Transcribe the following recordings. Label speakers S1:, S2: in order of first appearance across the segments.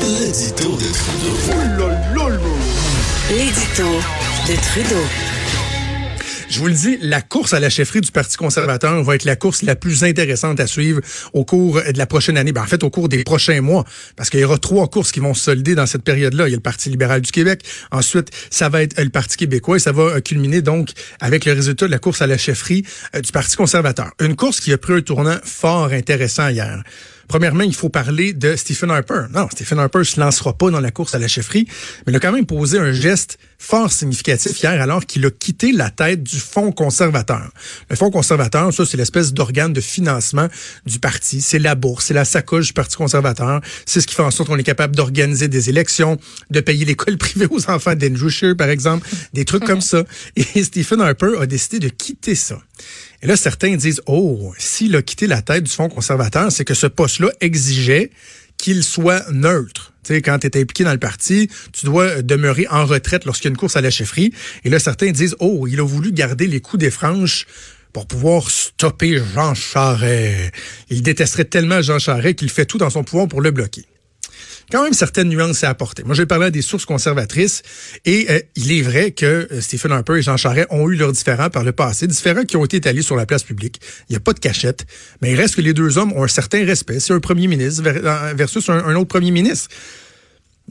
S1: L'édito de Trudeau.
S2: L'édito de Trudeau.
S3: Je vous le dis, la course à la chefferie du Parti conservateur va être la course la plus intéressante à suivre au cours de la prochaine année. Ben, en fait, au cours des prochains mois, parce qu'il y aura trois courses qui vont se solder dans cette période-là. Il y a le Parti libéral du Québec. Ensuite, ça va être le Parti québécois et ça va culminer donc avec le résultat de la course à la chefferie euh, du Parti conservateur. Une course qui a pris un tournant fort intéressant hier. Premièrement, il faut parler de Stephen Harper. Non, Stephen Harper se lancera pas dans la course à la chefferie, mais il a quand même posé un geste fort significatif hier alors qu'il a quitté la tête du Fonds conservateur. Le Fonds conservateur, ça, c'est l'espèce d'organe de financement du parti. C'est la bourse, c'est la sacoche du Parti conservateur. C'est ce qui fait en sorte qu'on est capable d'organiser des élections, de payer l'école privée aux enfants d'Andrew Scheer, par exemple, des trucs comme ça. Et Stephen Harper a décidé de quitter ça. Et là, certains disent, oh, s'il a quitté la tête du Fonds conservateur, c'est que ce poste-là exigeait qu'il soit neutre. Tu sais, quand tu es impliqué dans le parti, tu dois demeurer en retraite lorsqu'il y a une course à la chefferie. Et là, certains disent, oh, il a voulu garder les coups des franges pour pouvoir stopper Jean Charest. Il détesterait tellement Jean Charest qu'il fait tout dans son pouvoir pour le bloquer quand même certaines nuances à apporter. Moi, j'ai parlé à des sources conservatrices et euh, il est vrai que euh, Stephen Harper et Jean Charest ont eu leurs différends par le passé, différends qui ont été étalés sur la place publique. Il n'y a pas de cachette, mais il reste que les deux hommes ont un certain respect. C'est un premier ministre euh, versus un, autre premier ministre.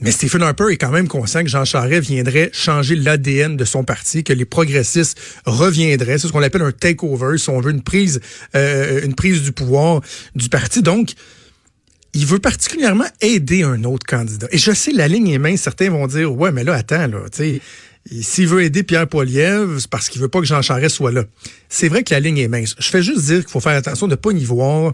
S3: Mais Stephen Harper est quand même conscient que Jean Charest viendrait changer l'ADN de son parti, que les progressistes reviendraient. C'est ce qu'on appelle un takeover, si on veut une prise, une prise du pouvoir du parti. Donc, il veut particulièrement aider un autre candidat. Et je sais, la ligne est mince. Certains vont dire, ouais, mais là, attends, là, tu sais, s'il veut aider Pierre Poilievre, c'est parce qu'il veut pas que Jean Charest soit là. C'est vrai que la ligne est mince. Je fais juste dire qu'il faut faire attention de ne pas y voir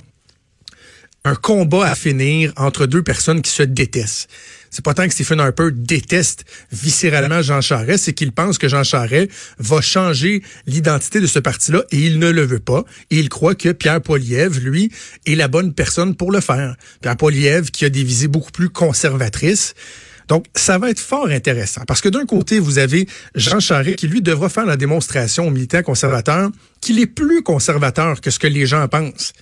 S3: un combat à finir entre deux personnes qui se détestent. C'est pas tant que Stephen Harper déteste viscéralement Jean Charest, c'est qu'il pense que Jean Charest va changer l'identité de ce parti-là et il ne le veut pas. Et il croit que Pierre Poilievre, lui, est la bonne personne pour le faire. Pierre Poilievre, qui a des visées beaucoup plus conservatrices. Donc, ça va être fort intéressant parce que d'un côté, vous avez Jean Charest qui, lui, devra faire la démonstration aux militants conservateurs qu'il est plus conservateur que ce que les gens pensent.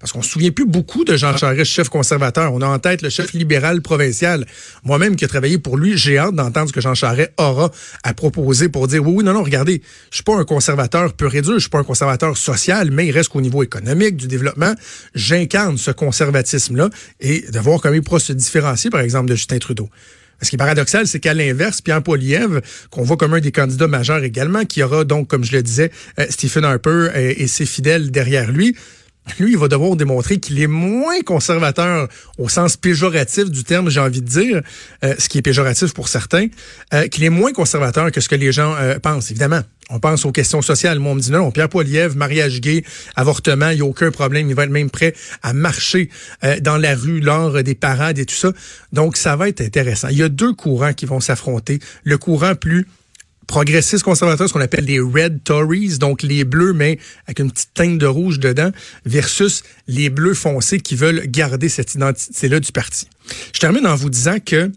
S3: Parce qu'on se souvient plus beaucoup de Jean Charest, chef conservateur. On a en tête le chef libéral provincial. Moi-même qui ai travaillé pour lui, j'ai hâte d'entendre ce que Jean Charest aura à proposer pour dire oui, oui, non, non, regardez, je suis pas un conservateur pur et dur, je suis pas un conservateur social, mais il reste qu'au niveau économique, du développement, j'incarne ce conservatisme-là et de voir comment il pourra se différencier, par exemple, de Justin Trudeau. Ce qui est paradoxal, c'est qu'à l'inverse, Pierre Poilievre, qu'on voit comme un des candidats majeurs également, qui aura donc, comme je le disais, euh, Stephen Harper et ses fidèles derrière lui, lui, il va devoir démontrer qu'il est moins conservateur au sens péjoratif du terme, j'ai envie de dire, euh, ce qui est péjoratif pour certains, euh, qu'il est moins conservateur que ce que les gens euh, pensent, évidemment. On pense aux questions sociales. Moi, on me dit non, Pierre Poilievre, mariage gay, avortement, il n'y a aucun problème. Il va être même prêt à marcher dans la rue lors des parades et tout ça. Donc, ça va être intéressant. Il y a deux courants qui vont s'affronter. Le courant plus progressistes conservateurs, ce qu'on appelle les Red Tories, donc les bleus, mais avec une petite teinte de rouge dedans, versus les bleus foncés qui veulent garder cette identité-là du parti. Je termine en vous disant que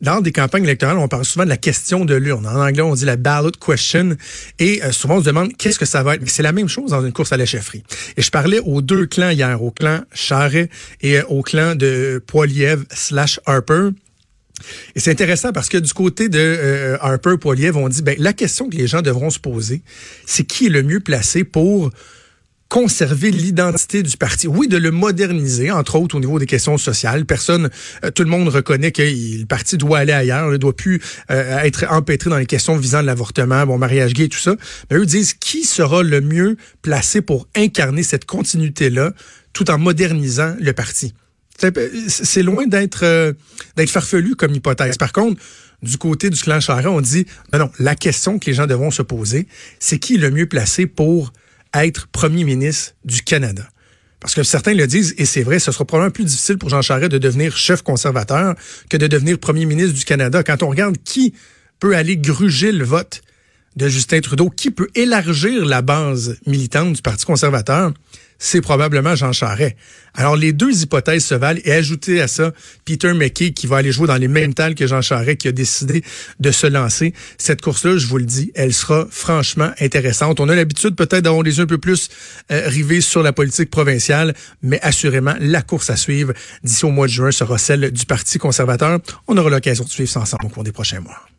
S3: lors des campagnes électorales, on parle souvent de la question de l'urne. En anglais, on dit la ballot question. Et euh, souvent, on se demande qu'est-ce que ça va être. C'est la même chose dans une course à la chefferie. Et je parlais aux deux clans hier, au clan Charret et euh, au clan de Poiliev slash Harper. Et c'est intéressant parce que du côté de euh, Harper Poiliev, on dit ben la question que les gens devront se poser, c'est qui est le mieux placé pour conserver l'identité du parti? Oui, de le moderniser, entre autres au niveau des questions sociales. Personne, euh, tout le monde reconnaît que le parti doit aller ailleurs, ne doit plus euh, être empêtré dans les questions visant l'avortement, bon mariage gay, tout ça. Mais eux disent qui sera le mieux placé pour incarner cette continuité-là, tout en modernisant le parti? C'est loin d'être euh, d'être farfelu comme hypothèse. Par contre, du côté du clan Charest, on dit non, non, la question que les gens devront se poser, c'est qui est le mieux placé pour être premier ministre du Canada? Parce que certains le disent, et c'est vrai, ce sera probablement plus difficile pour Jean Charest de devenir chef conservateur que de devenir premier ministre du Canada. Quand on regarde qui peut aller gruger le vote de Justin Trudeau, qui peut élargir la base militante du Parti conservateur, c'est probablement Jean Charest. Alors, les deux hypothèses se valent et ajouter à ça Peter McKay qui va aller jouer dans les mêmes talles que Jean Charest qui a décidé de se lancer. Cette course-là, je vous le dis, elle sera franchement intéressante. On a l'habitude peut-être d'avoir les yeux un peu plus euh, rivés sur la politique provinciale, mais assurément, la course à suivre d'ici au mois de juin sera celle du Parti conservateur. On aura l'occasion de suivre ça ensemble au cours des prochains mois.